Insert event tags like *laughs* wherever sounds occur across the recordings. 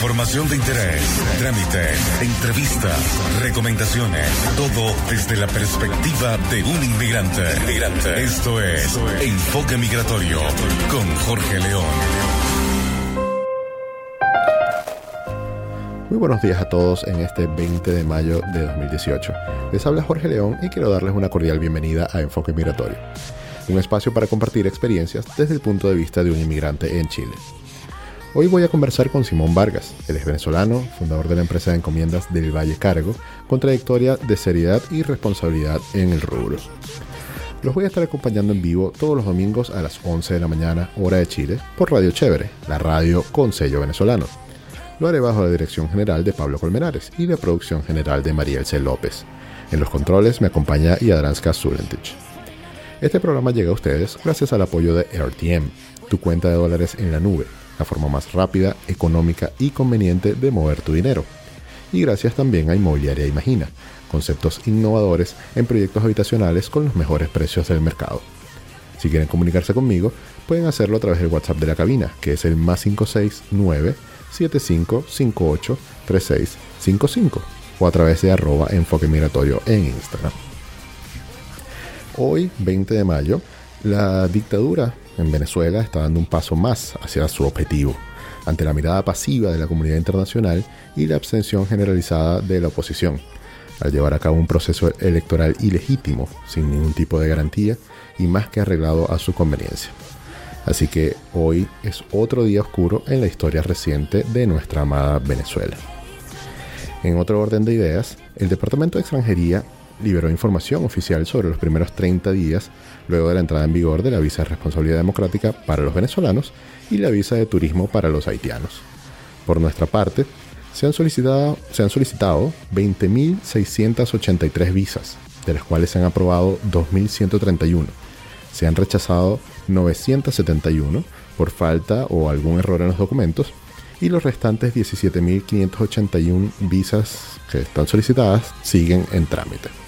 Información de interés, trámites, entrevistas, recomendaciones, todo desde la perspectiva de un inmigrante. inmigrante. Esto es Enfoque Migratorio con Jorge León. Muy buenos días a todos en este 20 de mayo de 2018. Les habla Jorge León y quiero darles una cordial bienvenida a Enfoque Migratorio, un espacio para compartir experiencias desde el punto de vista de un inmigrante en Chile. Hoy voy a conversar con Simón Vargas. Él es venezolano, fundador de la empresa de encomiendas del Valle Cargo, con trayectoria de seriedad y responsabilidad en el rubro. Los voy a estar acompañando en vivo todos los domingos a las 11 de la mañana, hora de Chile, por Radio Chévere, la radio con sello venezolano. Lo haré bajo la dirección general de Pablo Colmenares y la producción general de María Elce López. En los controles me acompaña Yadranska Zulentich. Este programa llega a ustedes gracias al apoyo de RTM, tu cuenta de dólares en la nube la forma más rápida, económica y conveniente de mover tu dinero. Y gracias también a Inmobiliaria Imagina, conceptos innovadores en proyectos habitacionales con los mejores precios del mercado. Si quieren comunicarse conmigo, pueden hacerlo a través del WhatsApp de la cabina, que es el más 569 7558 3655 o a través de arroba enfoque migratorio en Instagram. Hoy, 20 de mayo, la dictadura en Venezuela está dando un paso más hacia su objetivo, ante la mirada pasiva de la comunidad internacional y la abstención generalizada de la oposición, al llevar a cabo un proceso electoral ilegítimo, sin ningún tipo de garantía y más que arreglado a su conveniencia. Así que hoy es otro día oscuro en la historia reciente de nuestra amada Venezuela. En otro orden de ideas, el Departamento de Extranjería liberó información oficial sobre los primeros 30 días luego de la entrada en vigor de la visa de responsabilidad democrática para los venezolanos y la visa de turismo para los haitianos. Por nuestra parte, se han solicitado, se han solicitado 20.683 visas, de las cuales se han aprobado 2.131. Se han rechazado 971 por falta o algún error en los documentos y los restantes 17.581 visas que están solicitadas siguen en trámite.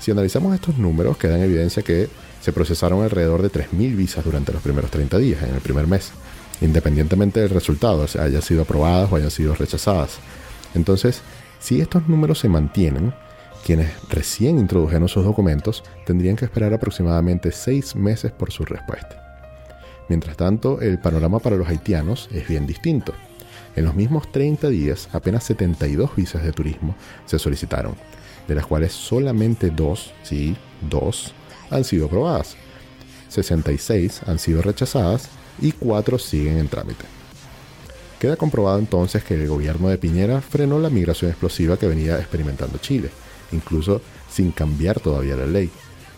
Si analizamos estos números, queda en evidencia que se procesaron alrededor de 3.000 visas durante los primeros 30 días, en el primer mes, independientemente del resultado, o hayan sido aprobadas o hayan sido rechazadas. Entonces, si estos números se mantienen, quienes recién introdujeron sus documentos tendrían que esperar aproximadamente 6 meses por su respuesta. Mientras tanto, el panorama para los haitianos es bien distinto. En los mismos 30 días, apenas 72 visas de turismo se solicitaron, de las cuales solamente dos, sí, dos, han sido aprobadas. 66 han sido rechazadas y 4 siguen en trámite. Queda comprobado entonces que el gobierno de Piñera frenó la migración explosiva que venía experimentando Chile, incluso sin cambiar todavía la ley,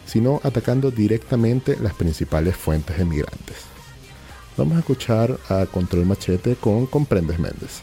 sino atacando directamente las principales fuentes de migrantes. Vamos a escuchar a Control Machete con Comprendes Méndez.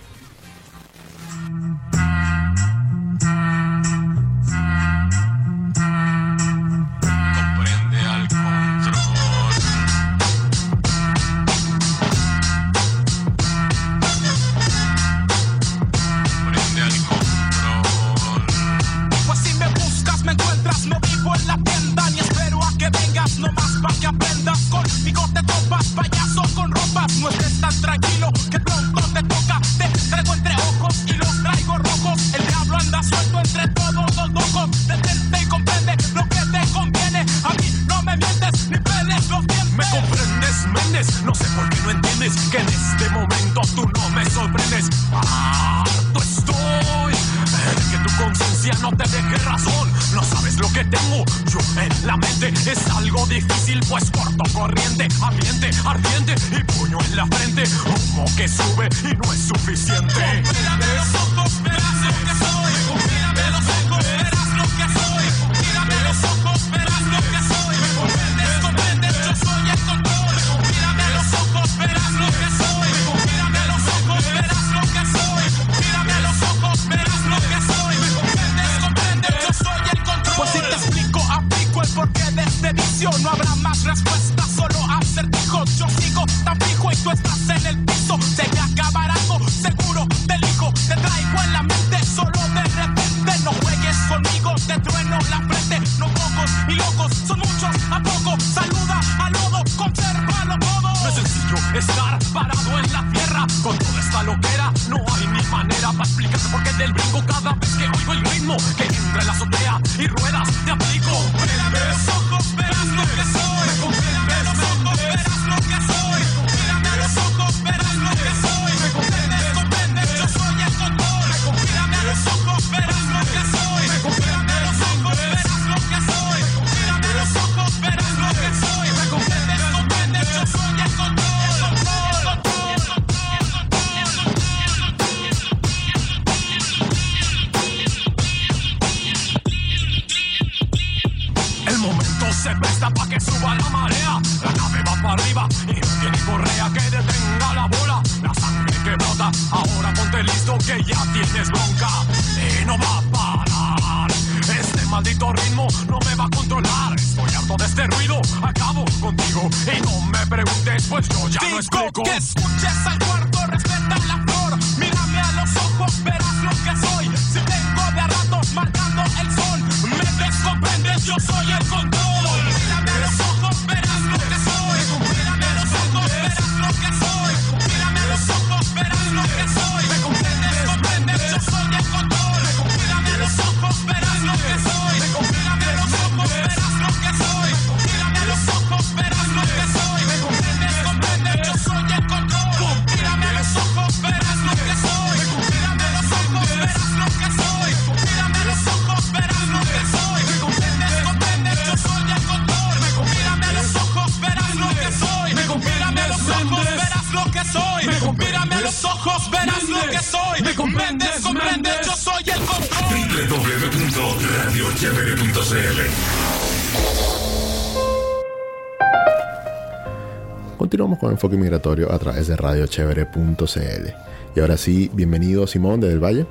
Continuamos con Enfoque Migratorio a través de radiochevere.cl. Y ahora sí, bienvenido Simón de Del Valle.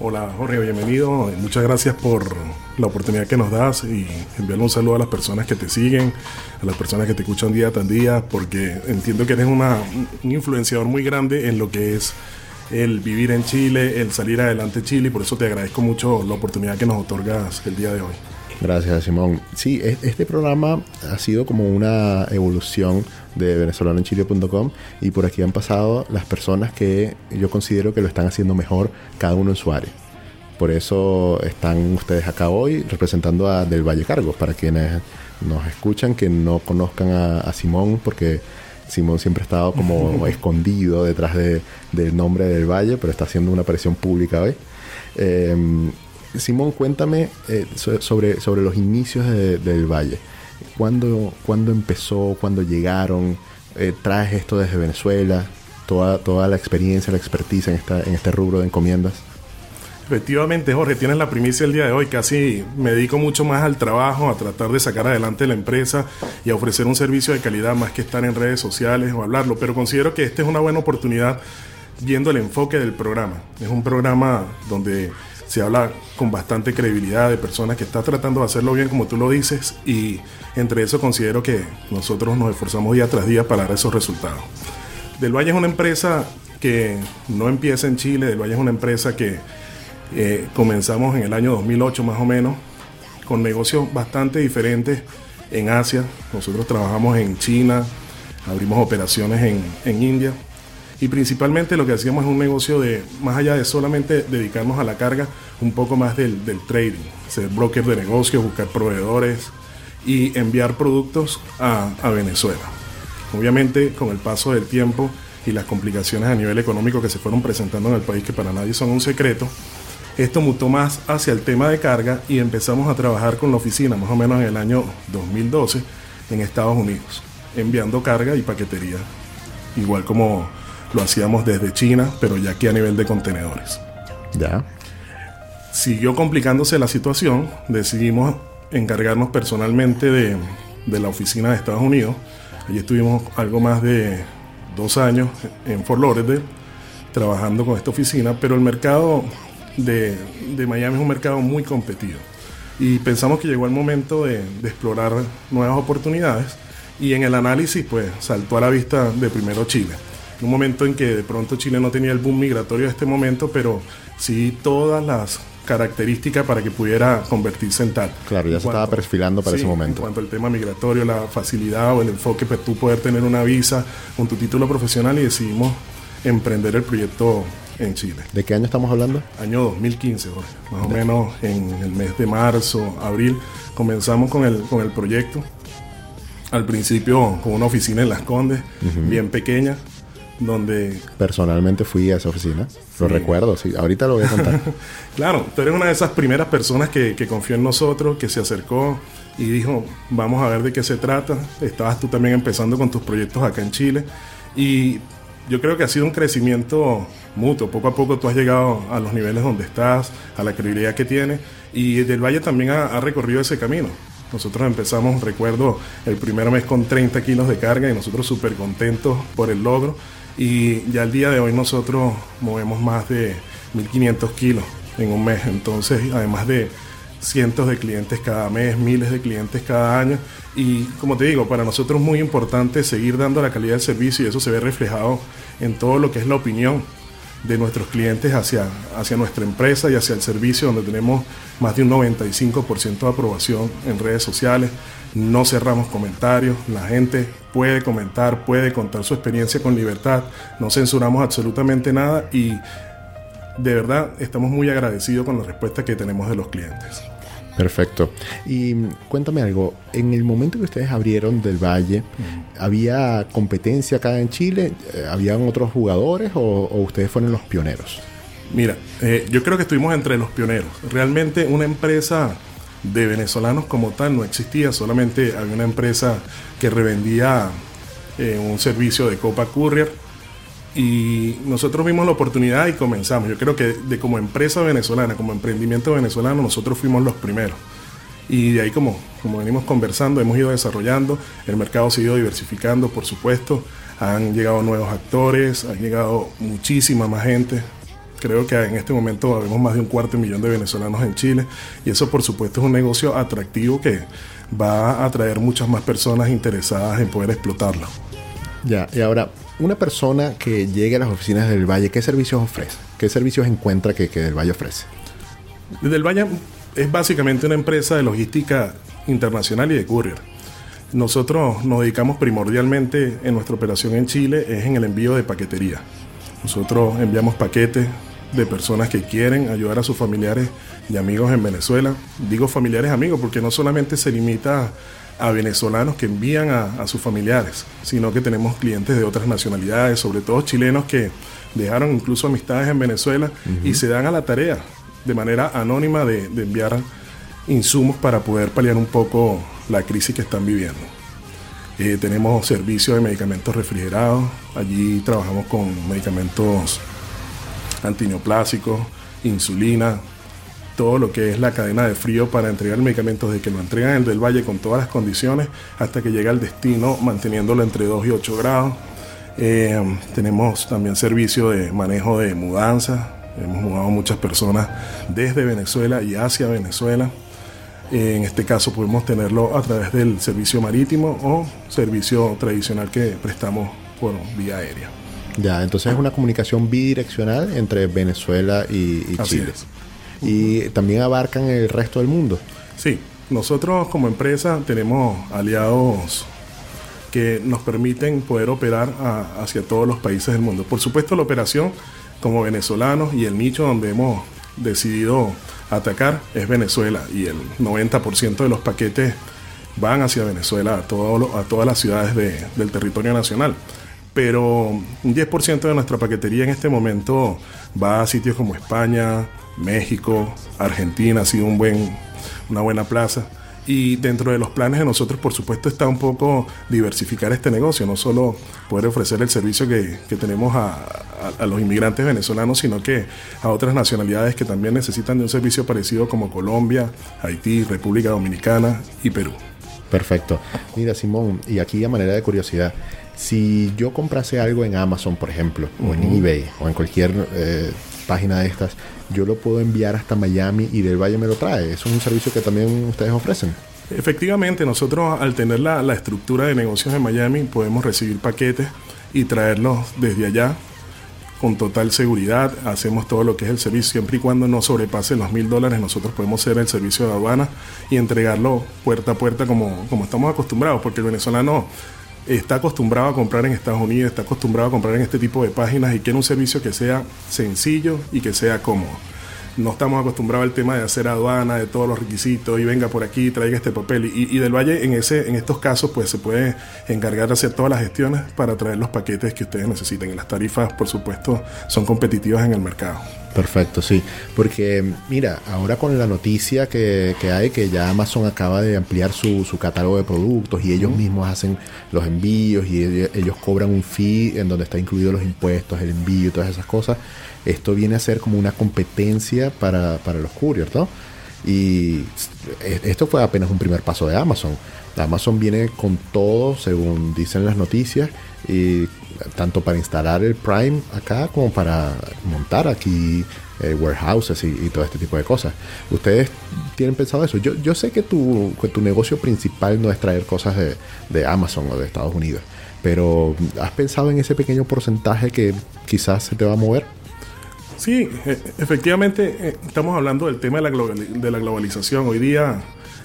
Hola Jorge, bienvenido. Muchas gracias por la oportunidad que nos das y enviarle un saludo a las personas que te siguen, a las personas que te escuchan día tras día, porque entiendo que eres una, un influenciador muy grande en lo que es el vivir en Chile, el salir adelante en Chile y por eso te agradezco mucho la oportunidad que nos otorgas el día de hoy. Gracias, Simón. Sí, es- este programa ha sido como una evolución de venezolanoenchile.com y por aquí han pasado las personas que yo considero que lo están haciendo mejor cada uno en su área. Por eso están ustedes acá hoy representando a Del Valle Cargos, para quienes nos escuchan que no conozcan a, a Simón, porque Simón siempre ha estado como *laughs* escondido detrás de- del nombre del Valle, pero está haciendo una aparición pública hoy. Eh, Simón, cuéntame eh, so- sobre, sobre los inicios de- del Valle. ¿Cuándo, cuándo empezó? ¿Cuándo llegaron? Eh, ¿Traes esto desde Venezuela? Toda, toda la experiencia, la expertise en, esta, en este rubro de encomiendas. Efectivamente, Jorge, tienes la primicia el día de hoy. Casi me dedico mucho más al trabajo, a tratar de sacar adelante la empresa y a ofrecer un servicio de calidad más que estar en redes sociales o hablarlo. Pero considero que esta es una buena oportunidad viendo el enfoque del programa. Es un programa donde se habla con bastante credibilidad de personas que están tratando de hacerlo bien como tú lo dices y entre eso considero que nosotros nos esforzamos día tras día para dar esos resultados. Del Valle es una empresa que no empieza en Chile, Del Valle es una empresa que eh, comenzamos en el año 2008 más o menos, con negocios bastante diferentes en Asia. Nosotros trabajamos en China, abrimos operaciones en, en India y principalmente lo que hacíamos es un negocio de, más allá de solamente dedicarnos a la carga, un poco más del, trading, ser broker de negocios, buscar proveedores y enviar productos a Venezuela. Obviamente con el paso del tiempo y las complicaciones a nivel económico que se fueron presentando en el país, que para nadie son un secreto, esto mutó más hacia el tema de carga y empezamos a trabajar con la oficina más o menos en el año 2012 en Estados Unidos, enviando carga y paquetería, igual como lo hacíamos desde China, pero ya aquí a nivel de contenedores. ¿Ya? Siguió complicándose la situación, decidimos encargarnos personalmente de, de la oficina de Estados Unidos. Allí estuvimos algo más de dos años en Fort Lauderdale trabajando con esta oficina, pero el mercado de, de Miami es un mercado muy competido. Y pensamos que llegó el momento de, de explorar nuevas oportunidades y en el análisis pues saltó a la vista de primero Chile. Un momento en que de pronto Chile no tenía el boom migratorio de este momento, pero sí todas las características para que pudiera convertirse en tal. Claro, ya En se estaba perfilando para sí, ese momento. En cuanto al tema migratorio, la facilidad o el enfoque, pues tú poder tener una visa con tu título profesional y decidimos emprender el proyecto en Chile. ¿De qué año estamos hablando? Año 2015, Jorge. Más o menos en el mes de marzo, abril, comenzamos con el, con el proyecto. Al principio con una oficina en Las Condes, bien pequeña, donde... Personalmente fui a esa oficina, lo recuerdo, sí, ahorita lo voy a contar. *laughs* claro, tú eres una de esas primeras personas que, que confió en nosotros, que se acercó y dijo, vamos a ver de qué se trata. Estabas tú también empezando con tus proyectos acá en Chile y yo creo que ha sido un crecimiento mutuo. Poco a poco tú has llegado a los niveles donde estás, a la credibilidad que tienes y Del Valle también ha, recorrido ese camino. Nosotros empezamos, recuerdo, el primer mes con 30 kilos de carga y nosotros súper contentos por el logro. Y ya el día de hoy nosotros movemos más de 1.500 kilos en un mes. Entonces, además de cientos de clientes cada mes, miles de clientes cada año. Y como te digo, para nosotros es muy importante seguir dando la calidad del servicio y eso se ve reflejado en todo lo que es la opinión de nuestros clientes hacia, hacia nuestra empresa y hacia el servicio, donde tenemos más de un 95% de aprobación en redes sociales. No cerramos comentarios, la gente puede comentar, puede contar su experiencia con libertad, no censuramos absolutamente nada y de verdad estamos muy agradecidos con la respuesta que tenemos de los clientes. Perfecto. Y cuéntame algo, en el momento que ustedes abrieron del Valle, ¿había competencia acá en Chile? Eh, ¿Habían otros jugadores o, ustedes fueron los pioneros? Mira, eh, yo creo que estuvimos entre los pioneros. Realmente una empresa de venezolanos como tal no existía, solamente había una empresa que revendía eh, un servicio de Copa Courier y nosotros vimos la oportunidad y comenzamos. Yo creo que de como empresa venezolana, como emprendimiento venezolano, nosotros fuimos los primeros. Y de ahí como, como venimos conversando, hemos ido desarrollando, el mercado se ha ido diversificando, por supuesto, han llegado nuevos actores, han llegado muchísima más gente. Creo que en este momento habemos más de un cuarto de millón de venezolanos en Chile y eso por supuesto es un negocio atractivo que va a atraer muchas más personas interesadas en poder explotarlo. Ya, y ahora, una persona que llegue a las oficinas del Valle, ¿qué servicios ofrece? ¿Qué servicios encuentra que, que Del Valle ofrece? Del Valle es básicamente una empresa de logística internacional y de courier. Nosotros nos dedicamos primordialmente en nuestra operación en Chile es en el envío de paquetería. Nosotros enviamos paquetes de personas que quieren ayudar a sus familiares y amigos en Venezuela. Digo familiares amigos porque no solamente se limita a venezolanos que envían a, sus familiares, sino que tenemos clientes de otras nacionalidades, sobre todo chilenos que dejaron incluso amistades en Venezuela y se dan a la tarea de manera anónima de, enviar insumos para poder paliar un poco la crisis que están viviendo. Eh, tenemos servicios de medicamentos refrigerados, allí trabajamos con medicamentos antineoplásicos, insulina, todo lo que es la cadena de frío para entregar medicamentos de que lo entregan en Del Valle con todas las condiciones hasta que llega al destino manteniéndolo entre 2 y 8 grados. Eh, tenemos también servicio de manejo de mudanza. Hemos mudado muchas personas desde Venezuela y hacia Venezuela. En este caso podemos tenerlo a través del servicio marítimo o servicio tradicional que prestamos por vía aérea. Ya, entonces es una comunicación bidireccional entre Venezuela y, y Chile y también abarcan el resto del mundo. Sí, nosotros como empresa tenemos aliados que nos permiten poder operar hacia todos los países del mundo. Por supuesto, la operación como venezolanos y el nicho donde hemos decidido atacar es Venezuela y el 90% de los paquetes van hacia Venezuela, a, todo, a todas las ciudades del territorio nacional. Pero un 10% de nuestra paquetería en este momento va a sitios como España, México, Argentina ha sido un buen, una buena plaza. Y dentro de los planes de nosotros, por supuesto, está un poco diversificar este negocio, no solo poder ofrecer el servicio que, tenemos a, los inmigrantes venezolanos, sino que a otras nacionalidades que también necesitan de un servicio parecido como Colombia, Haití, República Dominicana y Perú. Perfecto. Mira, Simón, y aquí a manera de curiosidad, si yo comprase algo en Amazon, por ejemplo, o en eBay, o en cualquier eh, página de estas, yo lo puedo enviar hasta Miami y del Valle me lo trae. Eso es un servicio que también ustedes ofrecen. Efectivamente, nosotros al tener la, la estructura de negocios en Miami podemos recibir paquetes y traerlos desde allá con total seguridad. Hacemos todo lo que es el servicio, siempre y cuando no sobrepase los mil dólares, nosotros podemos hacer el servicio de aduana y entregarlo puerta a puerta como, como estamos acostumbrados, porque el venezolano está acostumbrado a comprar en Estados Unidos, está acostumbrado a comprar en este tipo de páginas y quiere un servicio que sea sencillo y que sea cómodo no estamos acostumbrados al tema de hacer aduana, de todos los requisitos, y venga por aquí, traiga este papel. Y, del Valle, en, ese, en estos casos, pues se puede encargar de hacer todas las gestiones para traer los paquetes que ustedes necesiten. Y las tarifas, por supuesto, son competitivas en el mercado. Perfecto, sí. Porque mira, ahora con la noticia que, hay, que ya Amazon acaba de ampliar su, catálogo de productos y ellos mismos hacen los envíos y ellos, cobran un fee en donde está incluido los impuestos, el envío y todas esas cosas esto viene a ser como una competencia para, los couriers, ¿no? Y esto fue apenas un primer paso de Amazon. Amazon viene con todo, según dicen las noticias, y tanto para instalar el Prime acá como para montar aquí eh, warehouses y, todo este tipo de cosas. ¿Ustedes tienen pensado eso? Yo, yo sé que tu, tu negocio principal no es traer cosas de, de Amazon o de Estados Unidos, pero ¿has pensado en ese pequeño porcentaje que quizás se te va a mover? Sí, e, efectivamente eh, estamos hablando del tema de la, de la globalización. Hoy día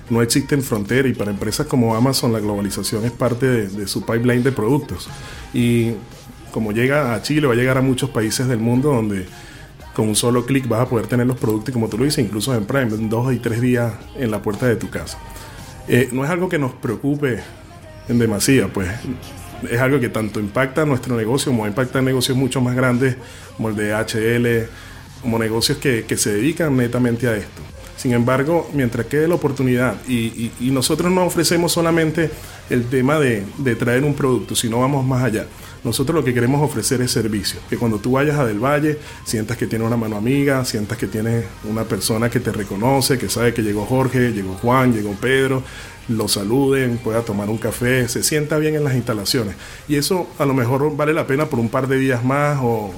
no existen fronteras y para empresas como Amazon la globalización es parte de, su pipeline de productos. Y como llega a Chile, va a llegar a muchos países del mundo donde con un solo clic vas a poder tener los productos, como tú lo dices, incluso en Prime, en dos y tres días en la puerta de tu casa. Eh, no es algo que nos preocupe en demasía, pues es algo que tanto impacta nuestro negocio como impacta negocios mucho más grandes como el de HL, como negocios que, se dedican netamente a esto. Sin embargo, mientras quede la oportunidad y, nosotros no ofrecemos solamente el tema de, traer un producto, sino vamos más allá. Nosotros lo que queremos ofrecer es servicio. Que cuando tú vayas a Del Valle, sientas que tiene una mano amiga, sientas que tiene una persona que te reconoce, que sabe que llegó Jorge, llegó Juan, llegó Pedro, lo saluden, pueda tomar un café, se sienta bien en las instalaciones. Y eso a lo mejor vale la pena por un par de días más o,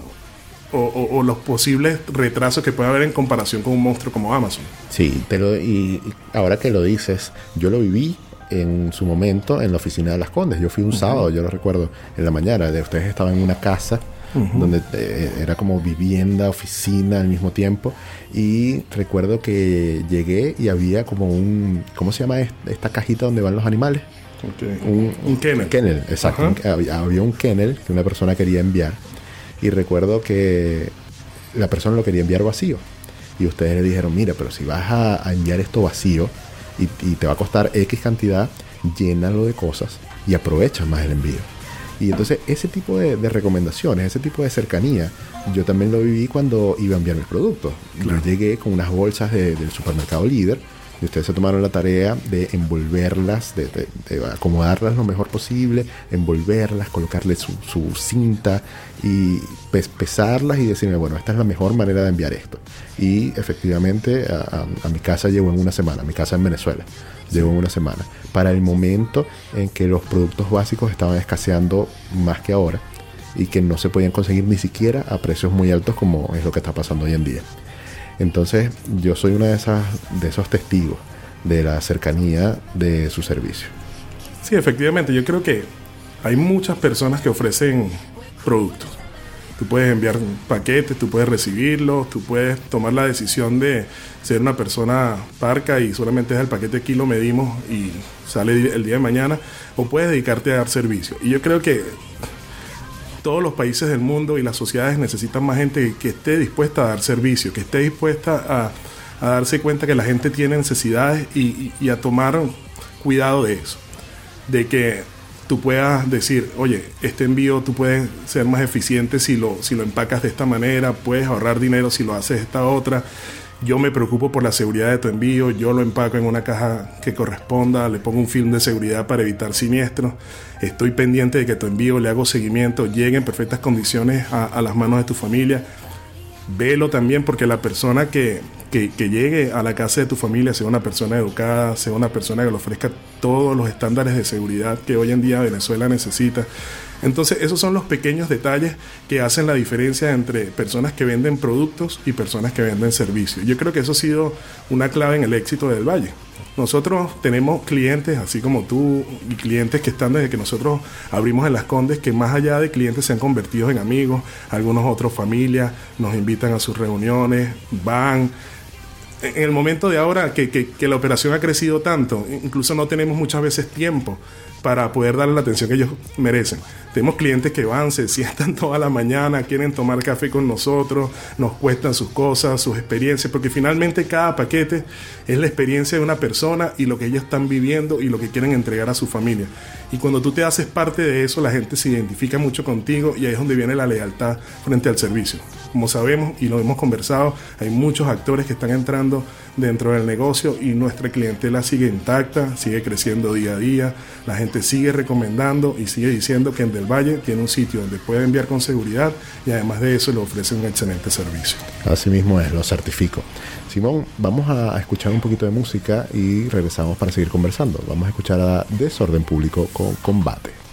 los posibles retrasos que puede haber en comparación con un monstruo como Amazon. Sí, pero y ahora que lo dices, yo lo viví en su momento en la oficina de las Condes. Yo fui un sábado, yo lo recuerdo, en la mañana. De ustedes estaban en una casa donde eh, era como vivienda, oficina al mismo tiempo. Y recuerdo que llegué y había como un, ¿cómo se llama esta cajita donde van los animales? Un, kennel. kennel, exacto. había, un kennel que una persona quería enviar. Y recuerdo que la persona lo quería enviar vacío. Y ustedes le dijeron, mira, pero si vas a, enviar esto vacío y, y, te va a costar X cantidad, llénalo de cosas y aprovecha más el envío. Y entonces ese tipo de, recomendaciones, ese tipo de cercanía, yo también lo viví cuando iba a enviar mis productos. Yo llegué con unas bolsas del supermercado líder y ustedes se tomaron la tarea de envolverlas, de, acomodarlas lo mejor posible, envolverlas, colocarle su, cinta y pesarlas y decirme, bueno, esta es la mejor manera de enviar esto. Y efectivamente a, a mi casa llegó en una semana, a mi casa en Venezuela llegó en una semana, para el momento en que los productos básicos estaban escaseando más que ahora y que no se podían conseguir ni siquiera a precios muy altos como es lo que está pasando hoy en día. Entonces yo soy uno de, esas, de esos testigos de la cercanía de su servicio. Sí, efectivamente, yo creo que hay muchas personas que ofrecen productos. Tú puedes enviar paquetes, tú puedes recibirlos, tú puedes tomar la decisión de ser una persona parca y solamente es el paquete aquí lo medimos y sale el día de mañana, o puedes dedicarte a dar servicio. Y yo creo que todos los países del mundo y las sociedades necesitan más gente que esté dispuesta a dar servicio, que esté dispuesta a, darse cuenta que la gente tiene necesidades y, y a tomar cuidado de eso. De que tú puedas decir, oye, este envío tú puedes ser más eficiente si lo, si lo empacas de esta manera, puedes ahorrar dinero si lo haces de esta otra. Yo me preocupo por la seguridad de tu envío, yo lo empaco en una caja que corresponda, le pongo un film de seguridad para evitar siniestros, estoy pendiente de que tu envío le hago seguimiento, llegue en perfectas condiciones a, las manos de tu familia. Velo también porque la persona que, que, llegue a la casa de tu familia sea una persona educada, sea una persona que le ofrezca todos los estándares de seguridad que hoy en día Venezuela necesita. Entonces, esos son los pequeños detalles que hacen la diferencia entre personas que venden productos y personas que venden servicios. Yo creo que eso ha sido una clave en el éxito del Valle. Nosotros tenemos clientes, así como tú, y clientes que están desde que nosotros abrimos en Las Condes, que más allá de clientes se han convertido en amigos, algunos otros familias nos invitan a sus reuniones, van, en el momento de ahora que, que, que la operación ha crecido tanto, incluso no tenemos muchas veces tiempo para poder darle la atención que ellos merecen. Tenemos clientes que van, se *laughs* sientan toda la mañana, quieren tomar café con nosotros, nos cuestan sus cosas, sus experiencias, porque finalmente cada paquete es la experiencia de una persona y lo que ellos están viviendo y lo que quieren entregar a su familia. Y cuando tú te haces parte de eso, la gente se identifica mucho contigo y ahí es donde viene la lealtad frente al servicio. Como sabemos y lo hemos conversado, hay muchos actores que están entrando dentro del negocio y nuestra clientela sigue intacta, sigue creciendo día a día, la gente sigue recomendando y sigue diciendo que en Del Valle tiene un sitio donde puede enviar con seguridad y además de eso le ofrece un excelente servicio. Así mismo es, lo certifico. Simón, vamos a escuchar un poquito de música y regresamos para seguir conversando. Vamos a escuchar a Desorden Público con Combate.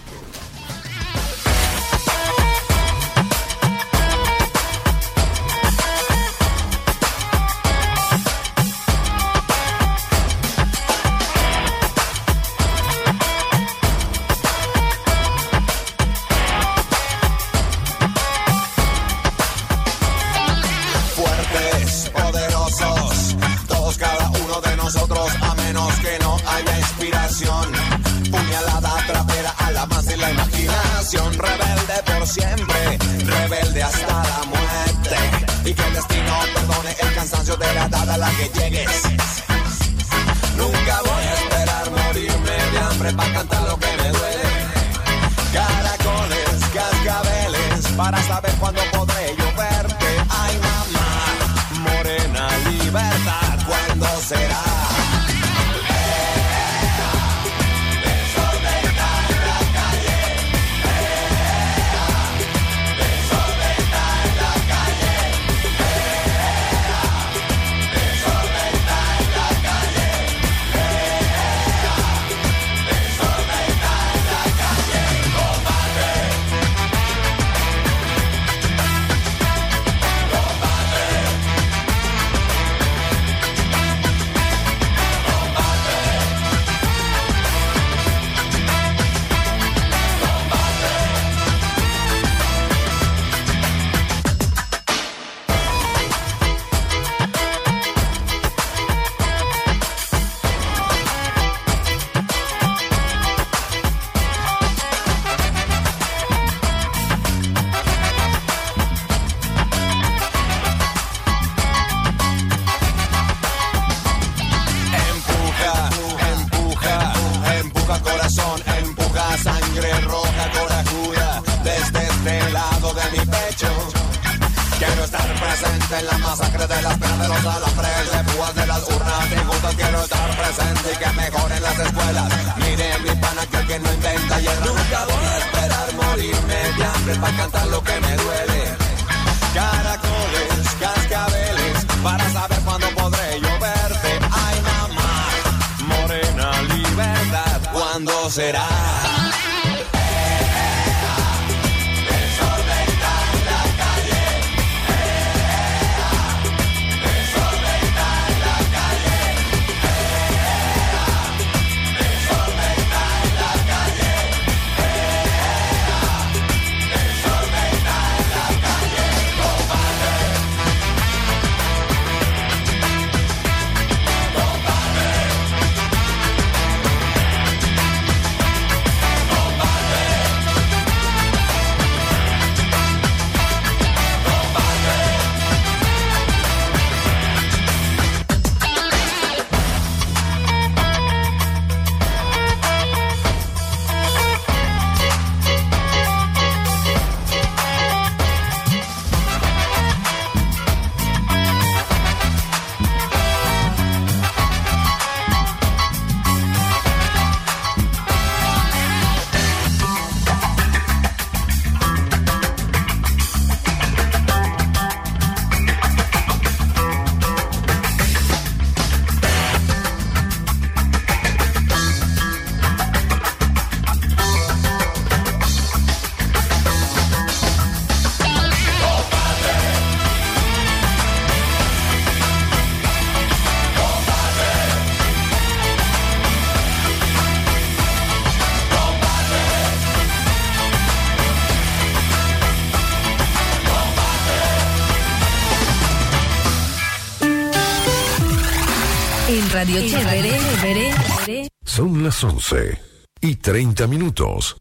30 minutos.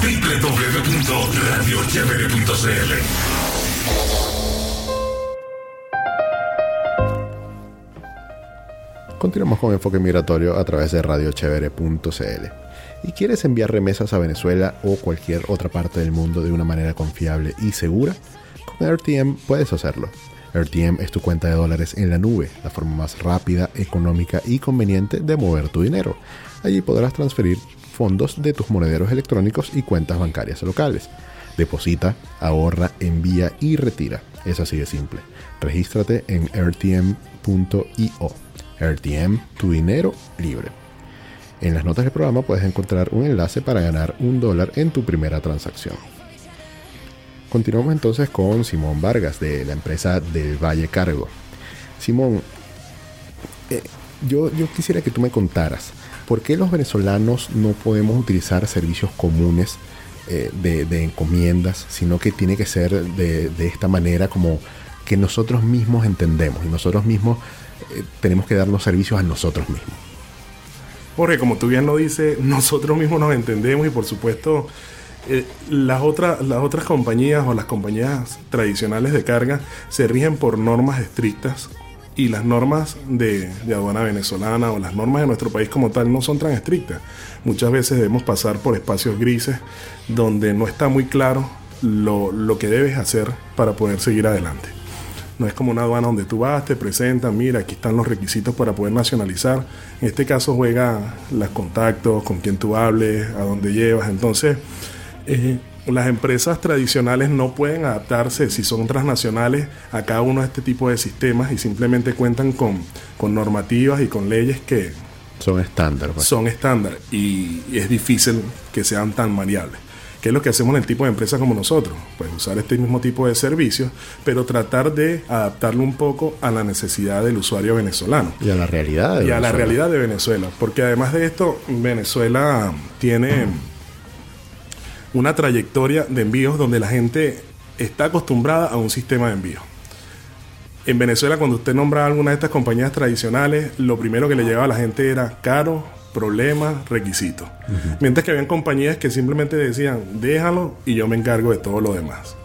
www.radiochevere.cl Continuamos con Enfoque Migratorio a través de radiochevere.cl. ¿Y quieres enviar remesas a Venezuela o cualquier otra parte del mundo de una manera confiable y segura? Con RTM puedes hacerlo. RTM es tu cuenta de dólares en la nube, la forma más rápida, económica y conveniente de mover tu dinero. Allí podrás transferir fondos de tus monederos electrónicos y cuentas bancarias locales. Deposita, ahorra, envía y retira. Es así de simple. Regístrate en rtm.io. RTM, tu dinero libre. En las notas del programa puedes encontrar un enlace para ganar un dólar en tu primera transacción. Continuamos entonces con Simón Vargas de la empresa del Valle Cargo. Simón, eh, yo, yo quisiera que tú me contaras, ¿por qué los venezolanos no podemos utilizar servicios comunes eh, de, encomiendas, sino que tiene que ser de, esta manera como que nosotros mismos entendemos y nosotros mismos eh, tenemos que darnos servicios a nosotros mismos? Jorge, como tú bien lo dices, *laughs* nosotros mismos nos entendemos y por supuesto eh, las, otras, las otras compañías o las compañías tradicionales de carga se rigen por normas estrictas y las normas de, aduana venezolana o las normas de nuestro país como tal no son tan estrictas. Muchas veces debemos pasar por espacios grises donde no está muy claro lo, lo que debes hacer para poder seguir adelante. No es como una aduana donde tú vas, te presentan, mira, aquí están los requisitos para poder nacionalizar. En este caso juega los contactos, con quién tú hables, a dónde llevas. Entonces, eh, las empresas tradicionales no pueden adaptarse, si son transnacionales, a cada uno de este tipo de sistemas y simplemente cuentan con, con normativas y con leyes que Son estándar. pues. son estándar y es difícil que sean tan variables. ¿Qué es lo que hacemos en el tipo de empresa como nosotros? Pues usar este mismo tipo de servicios, pero tratar de adaptarlo un poco a la necesidad del usuario venezolano Y a la realidad. de y a la Venezuela. realidad de Venezuela. Porque además de esto, Venezuela tiene una trayectoria de envíos donde la gente está acostumbrada a un sistema de envío. En Venezuela, cuando usted nombra alguna de estas compañías tradicionales, lo primero que le llevaba a la gente era caro, problemas, requisitos. Mientras que habían compañías que simplemente decían, déjalo y yo me encargo de todo lo demás.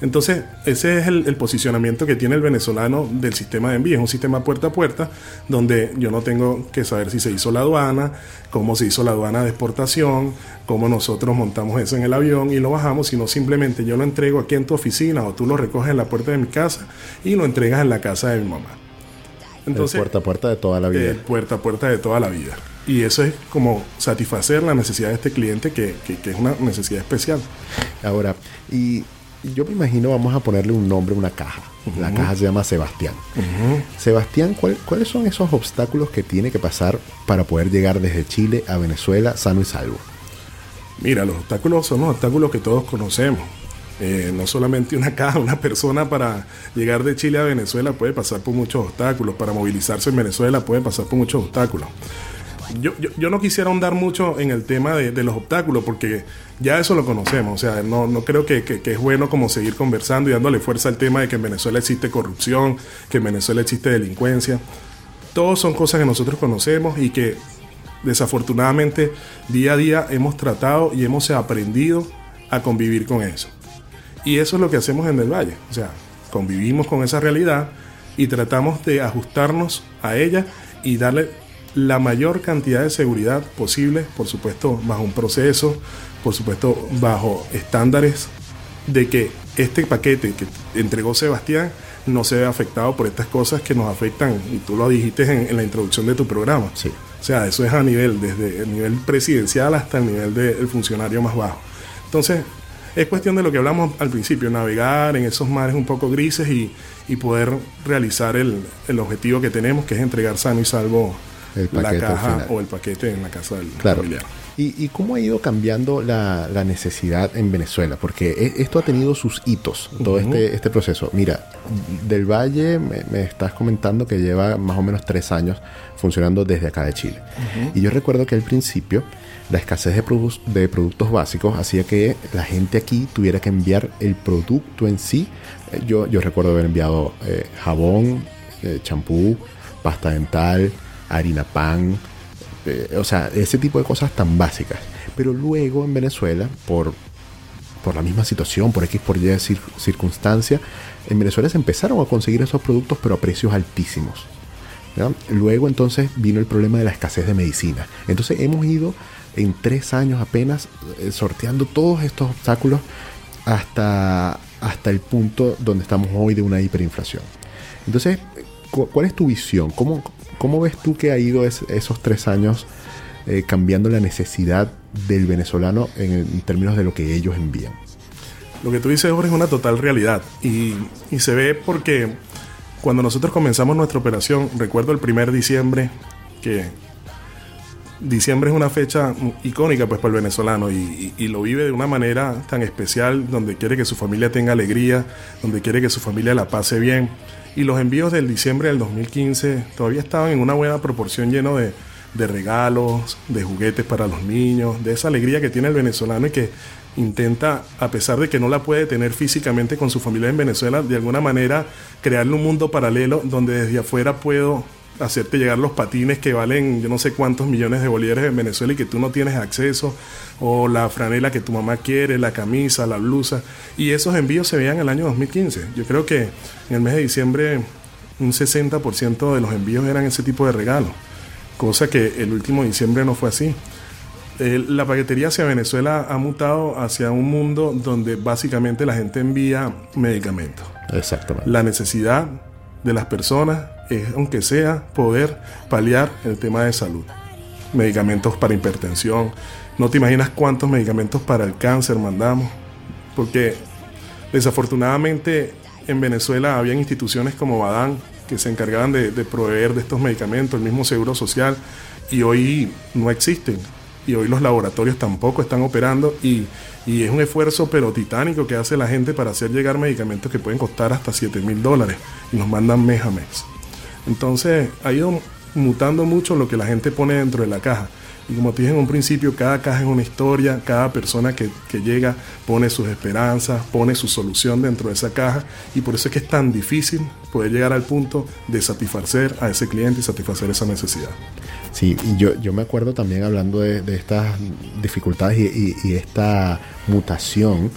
Entonces, ese es el, el posicionamiento que tiene el venezolano del sistema de envío. Es un sistema puerta a puerta, donde yo no tengo que saber si se hizo la aduana, cómo se hizo la aduana de exportación, cómo nosotros montamos eso en el avión y lo bajamos, sino simplemente yo lo entrego aquí en tu oficina o tú lo recoges en la puerta de mi casa y lo entregas en la casa de mi mamá. El puerta a puerta de toda la vida. el puerta a puerta de toda la vida. Y eso es como satisfacer la necesidad de este cliente, que, que- que es una necesidad especial. Ahora, y yo me imagino, vamos a ponerle un nombre a una caja. La caja se llama Sebastián. Sebastián, ¿cuál- ¿cuáles son esos obstáculos que tiene que pasar para poder llegar desde Chile a Venezuela sano y salvo? Mira, los obstáculos son los obstáculos que todos conocemos. Eh, no solamente una caja, una persona para llegar de Chile a Venezuela puede pasar por muchos obstáculos, para movilizarse en Venezuela puede pasar por muchos obstáculos. Yo, no quisiera ahondar mucho en el tema de, los obstáculos porque ya eso lo conocemos, o sea, no, creo que- que es bueno como seguir conversando y dándole fuerza al tema de que en Venezuela existe corrupción, que en Venezuela existe delincuencia. Todos son cosas que nosotros conocemos y que desafortunadamente día a día hemos tratado y hemos aprendido a convivir con eso. Y eso es lo que hacemos en el Valle. O sea, convivimos con esa realidad y tratamos de ajustarnos a ella y darle la mayor cantidad de seguridad posible, por supuesto, bajo un proceso, por supuesto, bajo estándares de que este paquete que entregó Sebastián no se ve afectado por estas cosas que nos afectan, y tú lo dijiste en, en la introducción de tu programa. Sí. O sea, eso es a nivel, desde el nivel presidencial hasta el nivel del funcionario más bajo. Entonces, es cuestión de lo que hablamos al principio, navegar en esos mares un poco grises y, y poder realizar el, el objetivo que tenemos, que es entregar sano y salvo El la paquete al caja final. o el paquete en la casa del Claro. familiar. ¿Y, y cómo ha ido cambiando la, la necesidad en Venezuela? Porque e- esto ha tenido sus hitos, todo este, este proceso. Mira, del Valle me, me estás comentando que lleva más o menos tres años funcionando desde acá de Chile. Y yo recuerdo que al principio la escasez de, produ- de productos básicos hacía que la gente aquí tuviera que enviar el producto en sí. Eh, Yo, yo recuerdo haber enviado eh, jabón, eh, champú, pasta dental, harina pan, eh, o sea, ese tipo de cosas tan básicas. Pero luego en Venezuela, por, por la misma situación, por X, por Y cir- circunstancia, en Venezuela se empezaron a conseguir esos productos, pero a precios altísimos. Luego entonces vino el problema de la escasez de medicina. Entonces hemos ido en tres años apenas eh, sorteando todos estos obstáculos hasta, hasta el punto donde estamos hoy de una hiperinflación. Entonces, cu- ¿cuál es tu visión? ¿Cómo, cómo ves tú que ha ido es- esos tres años eh, cambiando la necesidad del venezolano en, en términos de lo que ellos envían? Lo que tú dices, Jorge, es una total realidad. Y, y se ve porque cuando nosotros comenzamos nuestra operación, recuerdo el primer diciembre, que diciembre es una fecha icónica pues para el venezolano y, y- y lo vive de una manera tan especial, donde quiere que su familia tenga alegría, donde quiere que su familia la pase bien. Y los envíos del diciembre del 2015 todavía estaban en una buena proporción lleno de, de regalos, de juguetes para los niños, de esa alegría que tiene el venezolano y que intenta, a pesar de que no la puede tener físicamente con su familia en Venezuela, de alguna manera crearle un mundo paralelo donde desde afuera puedo hacerte llegar los patines que valen yo no sé cuántos millones de bolívares en Venezuela y que tú no tienes acceso, o la franela que tu mamá quiere, la camisa, la blusa, y esos envíos se veían en el año 2015. Yo creo que en el mes de diciembre un 60% de los envíos eran ese tipo de regalos, cosa que el último diciembre no fue así. La paquetería hacia Venezuela ha mutado hacia un mundo donde básicamente la gente envía medicamentos. Exactamente. La necesidad de las personas es, aunque sea, poder paliar el tema de salud. Medicamentos para hipertensión. No te imaginas cuántos medicamentos para el cáncer mandamos. Porque desafortunadamente en Venezuela habían instituciones como Badán que se encargaban de, de proveer de estos medicamentos, el mismo Seguro Social, y hoy no existen. Y hoy los laboratorios tampoco están operando y, y es un esfuerzo pero titánico que hace la gente para hacer llegar medicamentos que pueden costar hasta 7 mil dólares y nos mandan mes a mes. Entonces ha ido mutando mucho lo que la gente pone dentro de la caja. Y como te dije en un principio, cada caja es una historia, cada persona que, que llega pone sus esperanzas, pone su solución dentro de esa caja y por eso es que es tan difícil poder llegar al punto de satisfacer a ese cliente y satisfacer esa necesidad. Sí, y yo, yo me acuerdo también hablando de, estas dificultades y esta mutación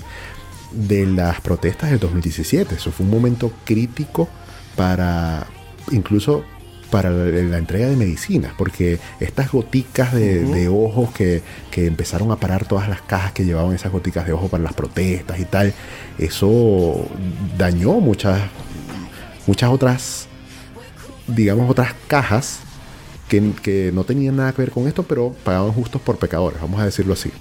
de las protestas del 2017. Eso fue un momento crítico para incluso para la, la entrega de medicinas, porque estas goticas de, de ojos que, que empezaron a parar todas las cajas que llevaban esas goticas de ojo para las protestas y tal, eso dañó muchas, muchas otras, digamos, otras cajas que, que no tenían nada que ver con esto, pero pagaban justos por pecadores, vamos a decirlo así.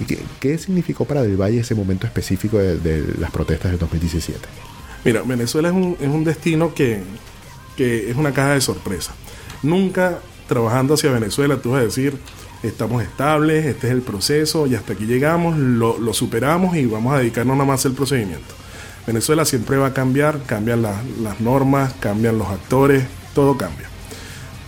¿Y qué, qué significó para Del Valle ese momento específico de, de las protestas del 2017? Mira, Venezuela es un, es un destino que, que es una caja de sorpresa. Nunca trabajando hacia Venezuela tú vas a decir, estamos estables, este es el proceso y hasta aquí llegamos, lo, superamos y vamos a dedicarnos nada más al procedimiento. Venezuela siempre va a cambiar, cambian la- las normas, cambian los actores, todo cambia.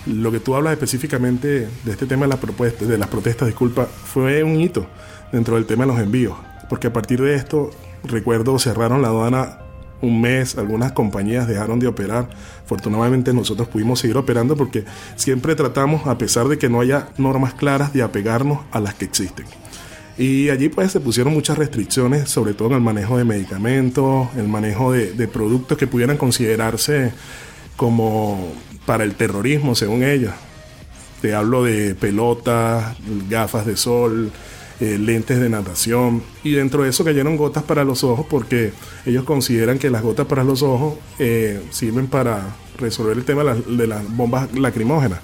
Lo que tú hablas específicamente de este tema de las, propuestas, de las protestas, disculpa, fue un hito dentro del tema de los envíos. Porque a partir de esto, recuerdo, cerraron la aduana un mes, algunas compañías dejaron de operar. Afortunadamente nosotros pudimos seguir operando porque siempre tratamos, a pesar de que no haya normas claras, de apegarnos a las que existen. Y allí pues se pusieron muchas restricciones, sobre todo en el manejo de medicamentos, el manejo de, productos que pudieran considerarse como para el terrorismo, según ellos. Te hablo de pelotas, gafas de sol, eh, lentes de natación. Y dentro de eso cayeron gotas para los ojos porque ellos consideran que las gotas para los ojos eh, sirven para resolver el tema de, las- bombas lacrimógenas.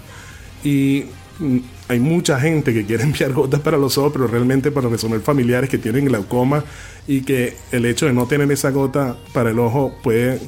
Y mm, hay mucha gente que quiere *laughs* enviar gotas para los ojos, pero realmente para resolver familiares que tienen glaucoma y que el hecho de no tener esa gota para el ojo puede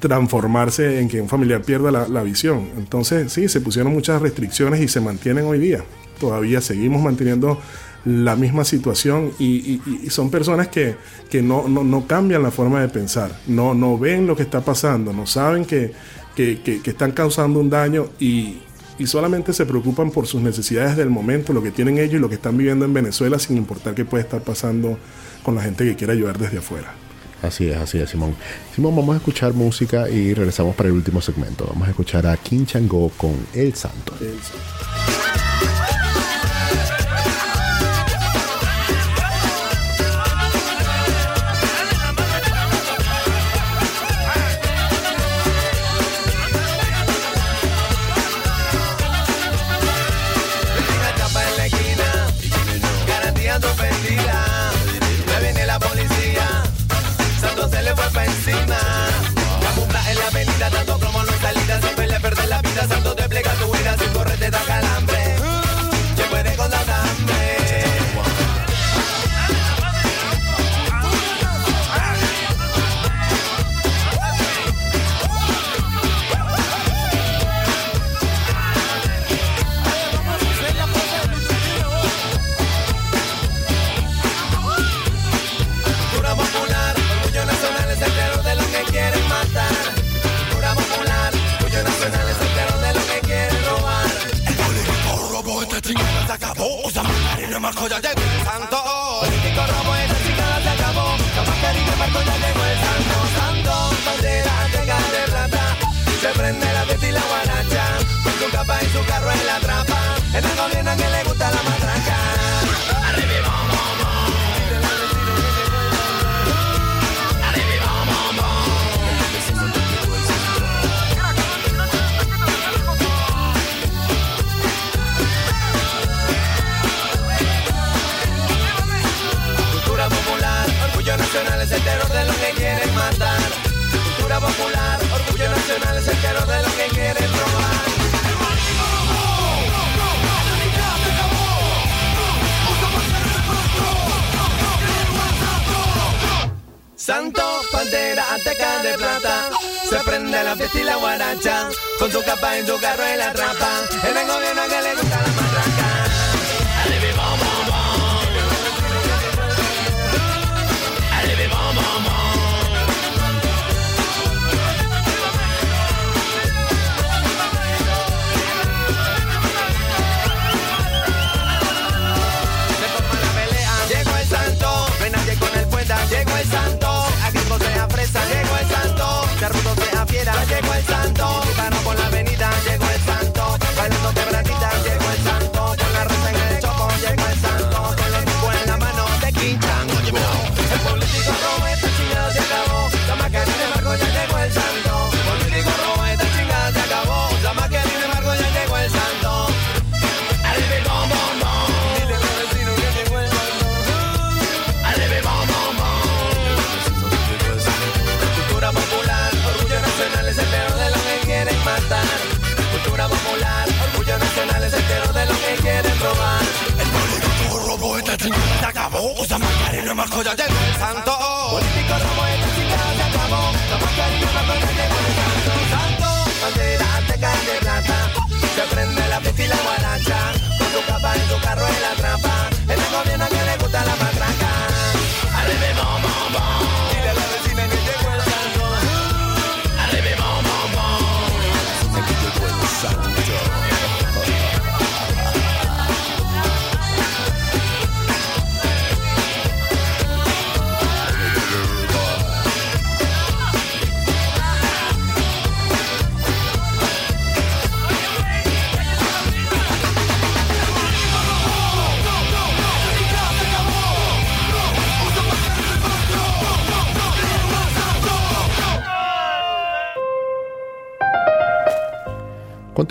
transformarse en que un familiar pierda la, la visión. Entonces, sí, se pusieron muchas restricciones y se mantienen hoy día. Todavía seguimos manteniendo la misma situación y, y- y son personas que, que no, no, no cambian la forma de pensar, no, no ven lo que está pasando, no saben que, que, que- están causando un daño y, y solamente se preocupan por sus necesidades del momento, lo que tienen ellos y lo que están viviendo en Venezuela sin importar qué puede estar pasando con la gente que quiere ayudar desde afuera. Así es, así es, Simón. Simón, vamos a escuchar música y regresamos para el último segmento. Vamos a escuchar a Kim Chango con El Santo. Una Santo, bandera, ateca de plata. Se prende la fiesta y la guaracha. Con su capa en su carro y la trapa. En el gobierno que le gusta la matraca. Usa mascarilla más joya llegó el santo. Político robo esta chingada se acabó. La mascarilla más joya llegó el santo. Bandera de plata. Se prende la fiesta y la guaracha.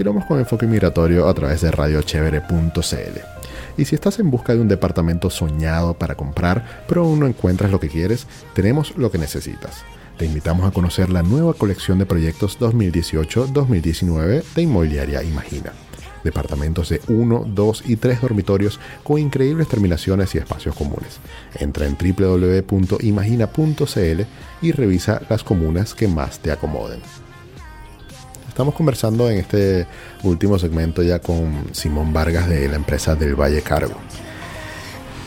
Continuamos con Enfoque Migratorio a través de radiochevere.cl. Y si estás en busca de un departamento soñado para comprar, pero aún no encuentras lo que quieres, tenemos lo que necesitas. Te invitamos a conocer la nueva colección de proyectos 2018-2019 de Inmobiliaria Imagina. Departamentos de 1, 2 y 3 dormitorios con increíbles terminaciones y espacios comunes. Entra en www.imagina.cl y revisa las comunas que más te acomoden. Estamos conversando en este último segmento ya con Simón Vargas de la empresa del Valle Cargo.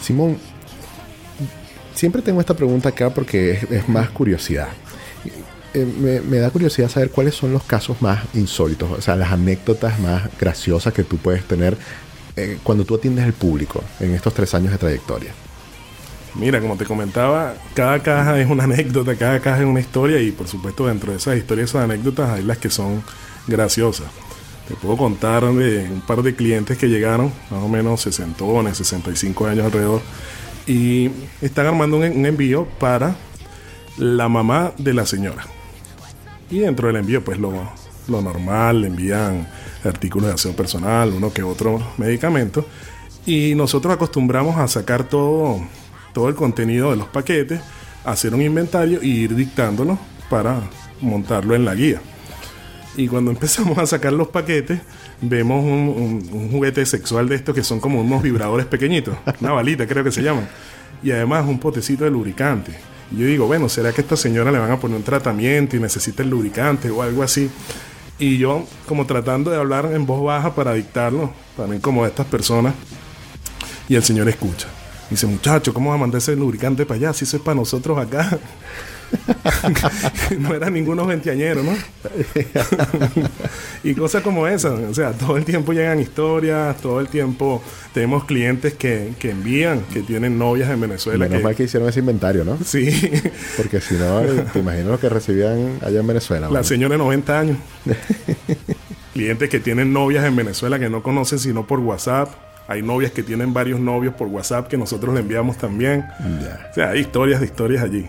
Simón, siempre tengo esta pregunta acá porque es, más curiosidad. Eh, me, me da curiosidad saber cuáles son los casos más insólitos, o sea, las anécdotas más graciosas que tú puedes tener eh, cuando tú atiendes al público en estos tres años de trayectoria. Mira, como te comentaba, cada caja es una *laughs* anécdota, cada caja es una historia y por supuesto dentro de esas historias, esas anécdotas hay las que son graciosas. Te puedo contar de un par de clientes que llegaron, más o menos 60, 65 años alrededor, y están armando un, envío para la mamá de la señora. Y dentro del envío, pues lo, lo normal, le envían artículos de aseo personal, uno que otro medicamento. Y nosotros acostumbramos a sacar todo, todo el contenido de los paquetes, hacer un inventario y ir dictándolo para montarlo en la guía. Y cuando *laughs* empezamos a sacar los paquetes, vemos un, un- un juguete sexual de estos que son como unos vibradores pequeñitos, *laughs* una balita creo que se llaman. Y además un potecito de lubricante. Y yo digo, bueno, ¿será que a esta señora le van a poner un tratamiento y necesita el lubricante o algo así? Y yo como tratando de hablar en voz baja para dictarlo, también como a estas personas, y el señor escucha. Dice, muchacho, ¿cómo va a mandar ese lubricante para allá? Si eso es para nosotros acá. *laughs* no era ninguno veinteañero, ¿no? *laughs* y cosas como esas. O sea, todo el tiempo llegan historias, todo el tiempo tenemos clientes que, que envían, que tienen novias en Venezuela. Menos que- mal que hicieron ese inventario, ¿no? Sí, Porque si no, eh, te imaginas lo que recibían allá en Venezuela. la señora de 90 años. *laughs* clientes que tienen novias en Venezuela que no conocen sino por WhatsApp. Hay novias que tienen varios novios por WhatsApp que nosotros le enviamos también. O sea, hay historias de historias allí.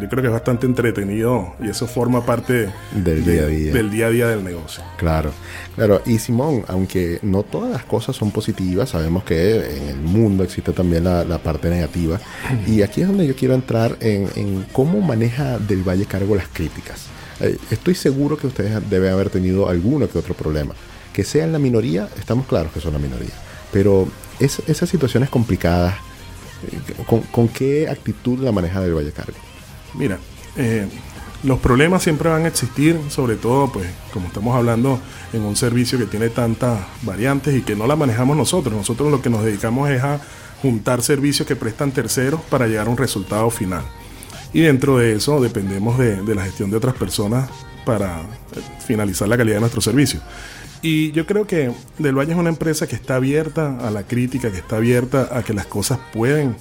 Yo creo que es bastante entretenido y eso forma parte Del de- día a día. del día a día del negocio. Claro, claro. Y Simón, aunque no todas las cosas son positivas, sabemos que en el mundo existe también la, la parte negativa. Y aquí es donde yo quiero entrar en, en cómo maneja Del Valle Cargo las críticas. Eh, estoy seguro que ustedes deben haber tenido alguno que otro problema. Que sean la minoría, estamos claros que son la minoría. Pero es- esas situaciones complicadas, eh, ¿con, qué actitud la maneja Del Valle Cargo? Mira, eh, los problemas siempre van a existir, sobre todo, pues, como estamos hablando en un servicio que tiene tantas variantes y que no la manejamos nosotros. Nosotros lo que nos dedicamos es a juntar servicios que prestan terceros para llegar a un resultado final. Y dentro de eso dependemos de, de la gestión de otras personas para eh, finalizar la calidad de nuestro servicio. Y yo creo que Del Valle es una empresa que está abierta a la crítica, que está abierta a que las cosas pueden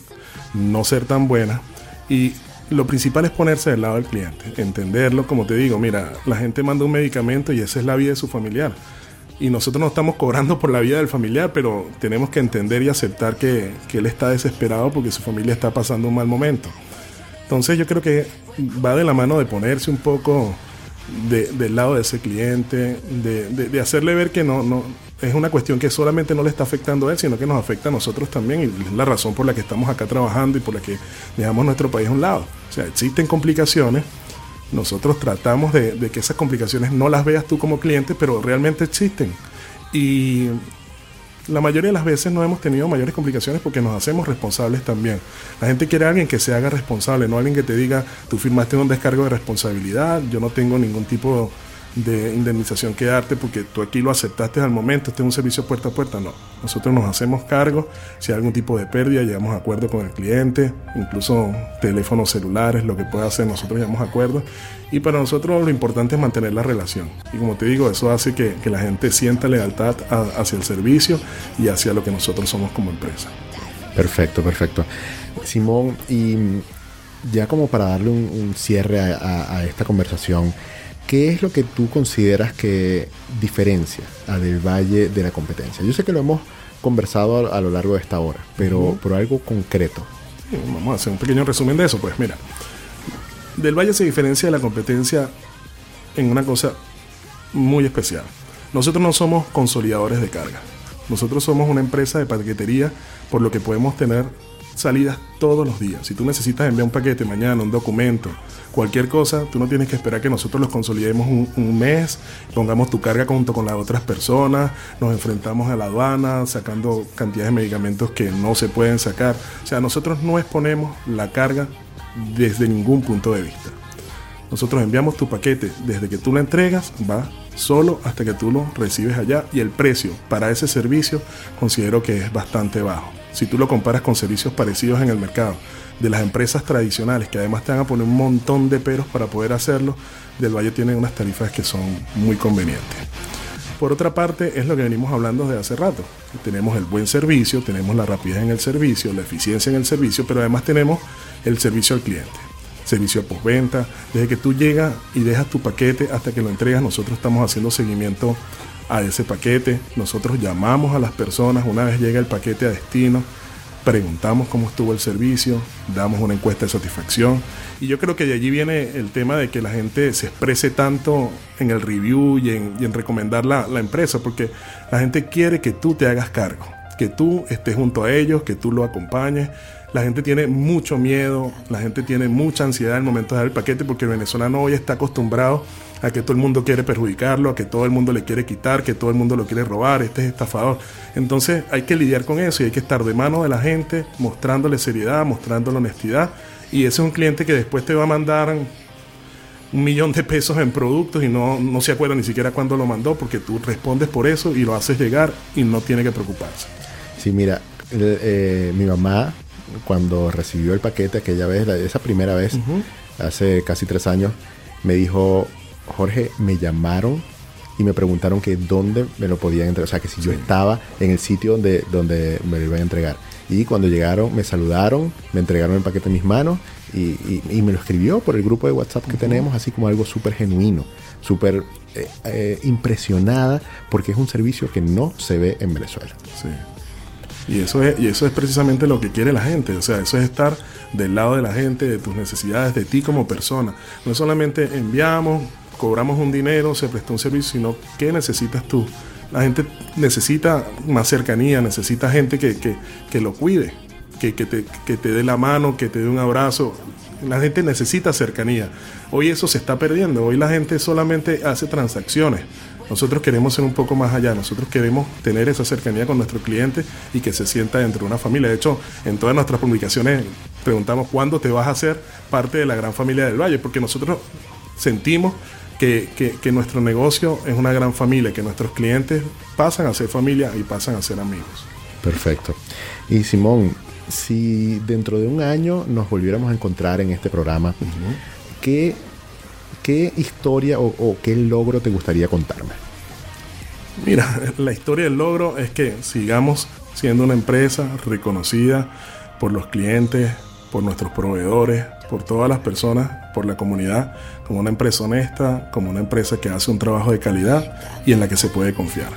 no ser tan buenas. Y lo principal es ponerse del lado del cliente, entenderlo, como te digo, mira, la gente manda un medicamento y esa es la vida de su familiar. Y nosotros no estamos cobrando por la vida del familiar, pero tenemos que entender y aceptar que, que él está desesperado porque su familia está pasando un mal momento. Entonces yo creo que va de la mano de ponerse un poco de- del lado de ese cliente, de, de- hacerle ver que no, no es una cuestión que solamente no le está afectando a él, sino que nos afecta a nosotros también y es la razón por la que estamos acá trabajando y por la que dejamos nuestro país a un lado. O sea, existen complicaciones, nosotros tratamos de, de que esas complicaciones no las veas tú como cliente, pero realmente existen. Y la mayoría de las veces no hemos tenido mayores complicaciones porque nos hacemos responsables también. La gente quiere a alguien que se haga responsable, no alguien que te diga, tú firmaste un descargo de responsabilidad, yo no tengo ningún tipo de indemnización que darte porque tú aquí lo aceptaste al momento, este es un servicio puerta a puerta. No, nosotros nos hacemos cargo, si hay algún tipo de pérdida, llegamos a acuerdo con el cliente, incluso teléfonos celulares, lo que pueda hacer, nosotros llegamos a acuerdo. Y para nosotros lo importante es mantener la relación. Y como te digo, eso hace que, que la gente sienta lealtad hacia el servicio y hacia lo que nosotros somos como empresa. Perfecto, perfecto. Simón, y ya como para darle un, cierre a esta conversación, ¿qué es lo que tú consideras que diferencia a Del Valle de la competencia? Yo sé que lo hemos conversado a, a lo largo de esta hora, pero, pero algo concreto. Sí, Vamos a hacer un pequeño resumen de eso. Pues mira, Del Valle se diferencia de la competencia en una cosa muy especial. Nosotros no somos consolidadores de carga. Nosotros somos una empresa de paquetería, por lo que podemos tener salidas todos los días. Si tú necesitas enviar un paquete mañana, un documento, cualquier cosa, tú no tienes que esperar que nosotros los consolidemos un, mes, pongamos tu carga junto con las otras personas, nos enfrentamos a la aduana, sacando cantidades de medicamentos que no se pueden sacar. O sea, nosotros no exponemos la carga desde ningún punto de vista. Nosotros enviamos tu paquete desde que tú lo entregas, va solo hasta que tú lo recibes allá y el precio para ese servicio considero que es bastante bajo. Si tú lo comparas con servicios parecidos en el mercado de las empresas tradicionales que además te van a poner un montón de peros para poder hacerlo, Del Valle tiene unas tarifas que son muy convenientes. por otra parte, es lo que venimos hablando desde hace rato. Tenemos el buen servicio, tenemos la rapidez en el servicio, la eficiencia en el servicio, pero además tenemos el servicio al cliente. Servicio de postventa, desde que tú llegas y dejas tu paquete hasta que lo entregas, nosotros estamos haciendo seguimiento a ese paquete. Nosotros llamamos a las personas una vez llega el paquete a destino, preguntamos cómo estuvo el servicio, damos una encuesta de satisfacción. Y yo creo que de allí viene el tema de que la gente se exprese tanto en el review y en, y en recomendar la, la empresa, porque la gente quiere que tú te hagas cargo, que tú estés junto a ellos, que tú lo acompañes. La gente tiene mucho miedo, la gente tiene mucha ansiedad al momento de dar el paquete, porque el venezolano hoy está acostumbrado a que todo el mundo quiere perjudicarlo, a que todo el mundo le quiere quitar, que todo el mundo lo quiere robar, este es estafador. Entonces hay que lidiar con eso y hay que estar de mano de la gente, mostrándole seriedad, mostrándole honestidad. Y ese es un cliente que después te va a mandar un millón de pesos en productos y no, no se acuerda ni siquiera cuándo lo mandó porque tú respondes por eso y lo haces llegar y no tiene que preocuparse. Sí, mira, eh, mi mamá cuando recibió el paquete aquella vez, la- esa primera vez, hace casi tres años, me dijo, Jorge, me llamaron y me preguntaron que dónde me lo podían entregar, o sea, que si yo estaba en el sitio donde, donde me lo iban a entregar. Y cuando llegaron, me saludaron, me entregaron el paquete en mis manos y, y- y me lo escribió por el grupo de WhatsApp que tenemos, así como algo súper genuino, súper eh, eh, impresionada, porque es un servicio que no se ve en Venezuela. Sí. Y eso, es, y eso es precisamente lo que quiere la gente. O sea, eso es estar del lado de la gente, de tus necesidades, de ti como persona. No solamente enviamos, cobramos un dinero, se prestó un servicio, sino qué necesitas tú. La gente necesita más cercanía, necesita gente que, que, que lo cuide, que, que, te, que te dé la mano, que te dé un abrazo. La gente necesita cercanía. Hoy eso se está perdiendo. Hoy la gente solamente hace transacciones. Nosotros queremos ser un poco más allá. Nosotros queremos tener esa cercanía con nuestro cliente y que se sienta dentro de una familia. De hecho, en todas nuestras publicaciones preguntamos cuándo te vas a hacer parte de la gran familia del Valle, porque nosotros sentimos que, que- que nuestro negocio es una gran familia, que nuestros clientes pasan a ser familia y pasan a ser amigos. Perfecto. Y Simón, si dentro de un año nos volviéramos a encontrar en este programa, ¿qué, qué historia o, o qué logro te gustaría contarme? Mira, la historia del logro es que sigamos siendo una empresa reconocida por los clientes, por nuestros proveedores, por todas las personas, por la comunidad, como una empresa honesta, como una empresa que hace un trabajo de calidad y en la que se puede confiar.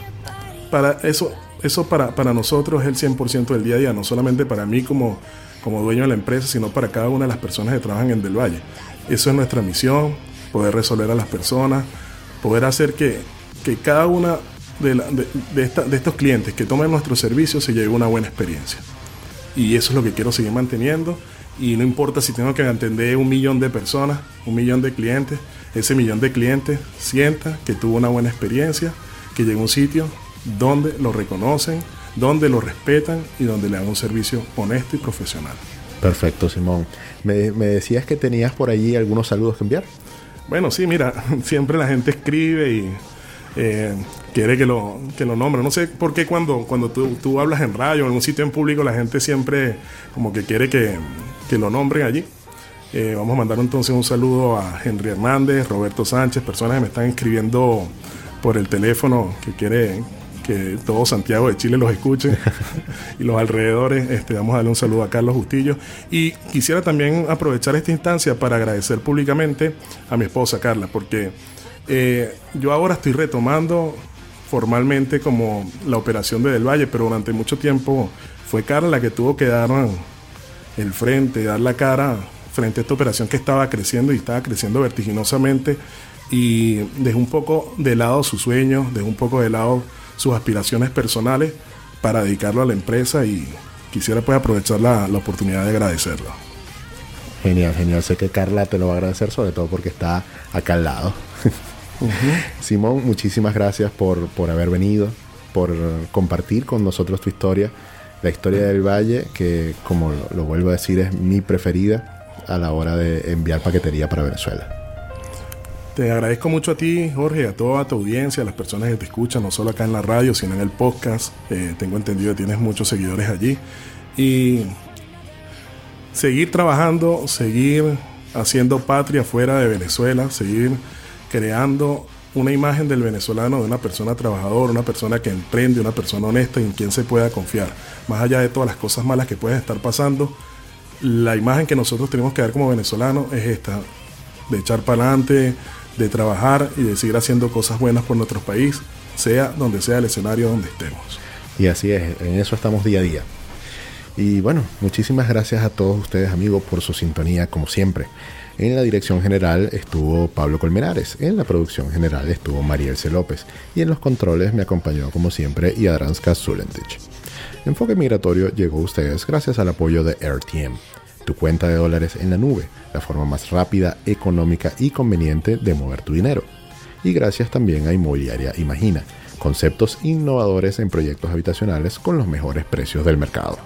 Para eso, eso para, para nosotros es el 100% del día a día, no solamente para mí como, como dueño de la empresa, sino para cada una de las personas que trabajan en Del Valle. Eso es nuestra misión, poder resolver a las personas, poder hacer que, que cada una de, la- de- de estos clientes que tomen nuestro servicio se lleve una buena experiencia. Y eso es lo que quiero seguir manteniendo. Y no importa si tengo que atender un millón de personas, un millón de clientes, ese millón de clientes sienta que tuvo una buena experiencia, que llegó a un sitio donde lo reconocen, donde lo respetan y donde le dan un servicio honesto y profesional. Perfecto, Simón. Me, me decías que tenías por allí algunos saludos que enviar. Bueno, sí, mira, *laughs* siempre la gente escribe y eh, quiere que lo, que lo nombre. No sé por qué cuando, cuando tú, tú hablas en radio en un sitio en público, la gente siempre como que quiere que, que lo nombren allí. Eh, vamos a mandar entonces un saludo a Henry Hernández, Roberto Sánchez, personas que me están escribiendo por el teléfono que quiere que todo Santiago de Chile los escuche *laughs* y los alrededores. Este, vamos a darle un saludo a Carlos Justillo. Y quisiera también aprovechar esta instancia para agradecer públicamente a mi esposa Carla, porque eh, yo ahora estoy retomando formalmente como la operación de Del Valle, pero durante mucho tiempo fue Carla la que tuvo que dar el frente, dar la cara frente a esta operación que estaba creciendo y estaba creciendo vertiginosamente y dejó un poco de lado sus sueños, dejó un poco de lado sus aspiraciones personales para dedicarlo a la empresa y quisiera pues aprovechar la, la oportunidad de agradecerlo. Genial, genial. Sé que Carla te lo va a agradecer, sobre todo porque está acá al lado. *laughs* Simón, muchísimas gracias por, por haber venido, por compartir con nosotros tu historia. La historia del Valle, que como lo, lo vuelvo a decir, es mi preferida a la hora de enviar paquetería para Venezuela. Te agradezco mucho a ti, Jorge, a toda tu audiencia, a las personas que te escuchan, no solo acá en la radio, sino en el podcast. Eh, tengo entendido que tienes muchos seguidores allí. Y seguir trabajando, seguir haciendo patria fuera de Venezuela, seguir creando una imagen del venezolano de una persona trabajadora, una persona que emprende, una persona honesta y en quien se pueda confiar. Más allá de todas las cosas malas que pueden estar pasando, la imagen que nosotros tenemos que dar como venezolanos es esta, de echar para adelante, de trabajar y de seguir haciendo cosas buenas por nuestro país, sea donde sea el escenario donde estemos. Y así es, en eso estamos día a día. Y bueno, muchísimas gracias a todos ustedes amigos por su sintonía como siempre. En la dirección general estuvo Pablo Colmenares, en la producción general estuvo Marielce López y en los controles me acompañó como siempre Yadranska Zulentich. Enfoque Migratorio llegó a ustedes gracias al apoyo de RTM, tu cuenta de dólares en la nube, la forma más rápida, económica y conveniente de mover tu dinero. Y gracias también a Inmobiliaria Imagina, conceptos innovadores en proyectos habitacionales con los mejores precios del mercado.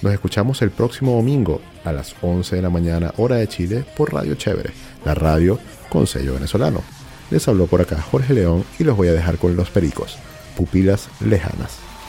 Nos escuchamos el próximo domingo a las 11 de la mañana hora de Chile por Radio Chévere, la radio con sello venezolano. Les habló por acá Jorge León y los voy a dejar con los pericos, pupilas lejanas.